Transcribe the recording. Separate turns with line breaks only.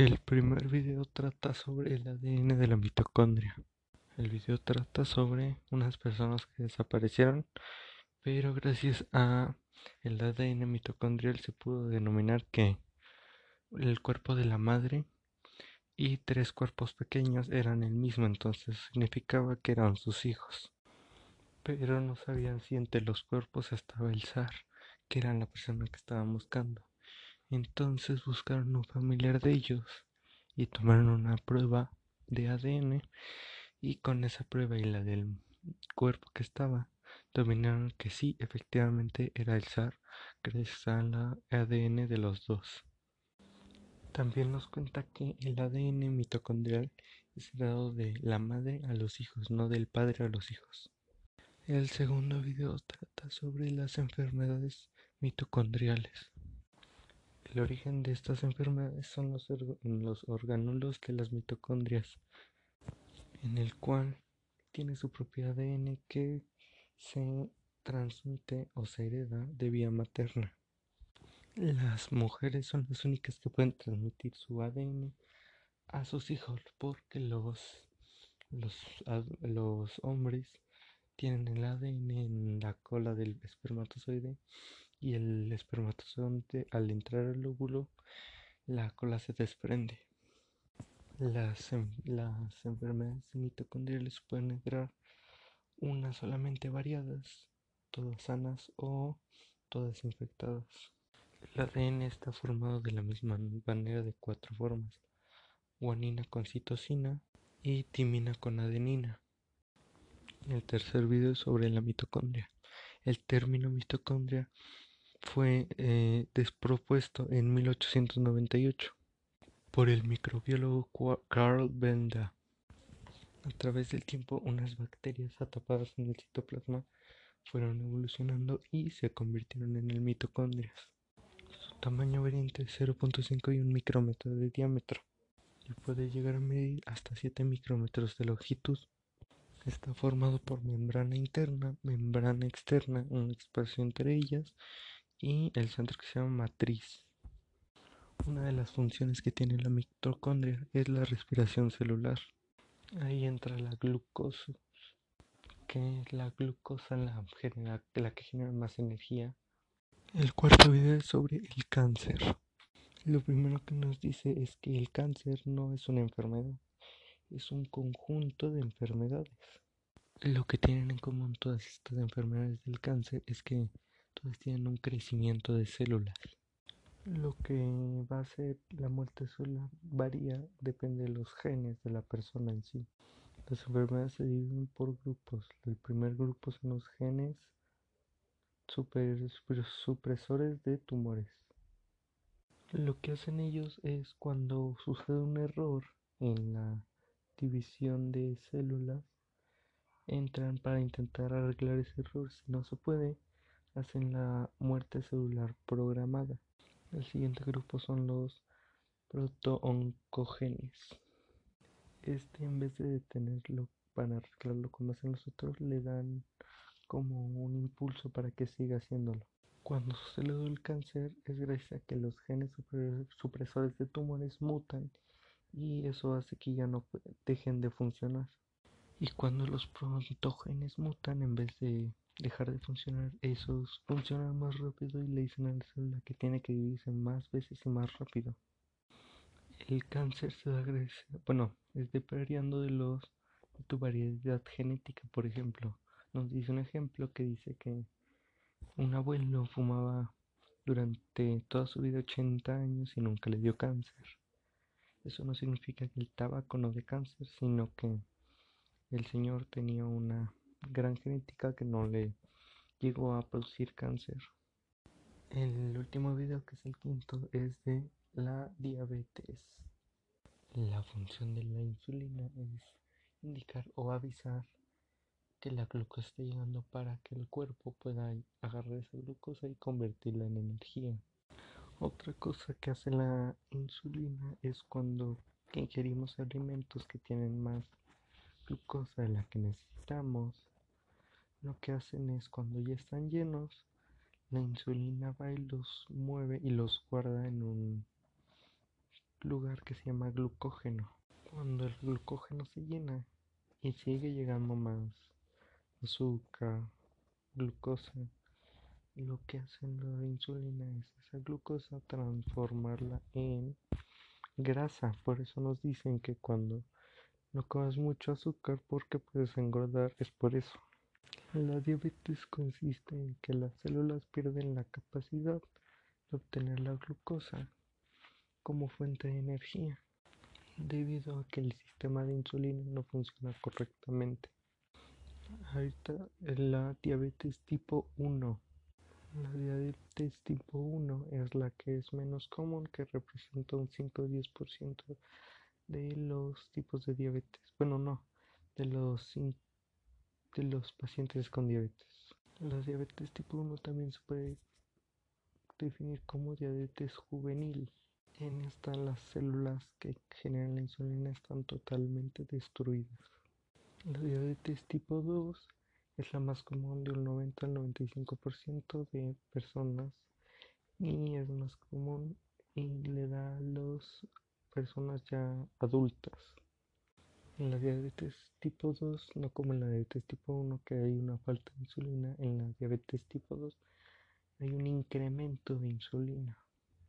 El primer video trata sobre el ADN de la mitocondria. El video trata sobre unas personas que desaparecieron, pero gracias a el ADN mitocondrial se pudo denominar que el cuerpo de la madre y tres cuerpos pequeños eran el mismo, entonces significaba que eran sus hijos. Pero no sabían si entre los cuerpos estaba el zar, que era la persona que estaban buscando. Entonces buscaron un familiar de ellos y tomaron una prueba de ADN y con esa prueba y la del cuerpo que estaba, dominaron que sí, efectivamente era el zar gracias al ADN de los dos. También nos cuenta que el ADN mitocondrial es dado de la madre a los hijos, no del padre a los hijos. El segundo video trata sobre las enfermedades mitocondriales. El origen de estas enfermedades son los, los orgánulos de las mitocondrias, en el cual tiene su propio ADN que se transmite o se hereda de vía materna. Las mujeres son las únicas que pueden transmitir su ADN a sus hijos porque los, los, los hombres tienen el ADN en la cola del espermatozoide y el espermatozoide al entrar al óvulo la cola se desprende. Las, las enfermedades mitocondriales pueden entrar unas solamente variadas, todas sanas o todas infectadas. El ADN está formado de la misma manera de cuatro formas: guanina con citosina y timina con adenina. El tercer video es sobre la mitocondria. El término mitocondria fue eh, despropuesto en 1898 por el microbiólogo Carl Benda. A través del tiempo, unas bacterias atrapadas en el citoplasma fueron evolucionando y se convirtieron en el mitocondrias. Su tamaño varía entre 0.5 y 1 micrómetro de diámetro y puede llegar a medir hasta 7 micrómetros de longitud. Está formado por membrana interna, membrana externa, un espacio entre ellas y el centro que se llama matriz. Una de las funciones que tiene la mitocondria es la respiración celular. Ahí entra la glucosa, que es la glucosa la, que genera más energía. El cuarto video es sobre el cáncer. Lo primero que nos dice es que el cáncer no es una enfermedad, es un conjunto de enfermedades. Lo que tienen en común todas estas enfermedades del cáncer es que tienen un crecimiento de células. Lo que va a ser la muerte celular varía, depende de los genes de la persona en sí. Las enfermedades se dividen por grupos. El primer grupo son los genes supresores de tumores. Lo que hacen ellos es cuando sucede un error en la división de células, entran para intentar arreglar ese error. Si no se puede, hacen la muerte celular programada. El siguiente grupo son los protooncogenes. Este en vez de detenerlo para arreglarlo como hacen los otros, le dan como un impulso para que siga haciéndolo. Cuando sucede el cáncer es gracias a que los genes supresores de tumores mutan y eso hace que ya no dejen de funcionar. Y cuando los protogenes mutan, en vez de dejar de funcionar, esos funcionan más rápido y le dicen a la célula que tiene que dividirse más veces y más rápido. El cáncer se da gracias, bueno, es variando de los de tu variedad genética, por ejemplo. Nos dice un ejemplo que dice que un abuelo fumaba durante toda su vida 80 años y nunca le dio cáncer. Eso no significa que el tabaco no dé cáncer, sino que el señor tenía una gran genética que no le llegó a producir cáncer. El último video, que es el quinto, es de la diabetes. La función de la insulina es indicar o avisar que la glucosa está llegando para que el cuerpo pueda agarrar esa glucosa y convertirla en energía. Otra cosa que hace la insulina es cuando ingerimos alimentos que tienen más glucosa de la que necesitamos lo que hacen es cuando ya están llenos, la insulina va y los mueve y los guarda en un lugar que se llama glucógeno. Cuando el glucógeno se llena y sigue llegando más azúcar, glucosa, lo que hace la insulina es esa glucosa transformarla en grasa. Por eso nos dicen que cuando no comas mucho azúcar porque puedes engordar, es por eso. La diabetes consiste en que las células pierden la capacidad de obtener la glucosa como fuente de energía debido a que el sistema de insulina no funciona correctamente. Ahorita la diabetes tipo 1. La diabetes tipo 1 es la que es menos común, que representa un 5-10% de los tipos de diabetes. Bueno, no, de los, de los pacientes con diabetes. La diabetes tipo 1 también se puede definir como diabetes juvenil. En esta las células que generan la insulina están totalmente destruidas. La diabetes tipo 2 es la más común de un 90 al 95% de personas y es más común y le da a las personas ya adultas. En la diabetes tipo 2, no como en la diabetes tipo 1 que hay una falta de insulina, en la diabetes tipo 2 hay un incremento de insulina.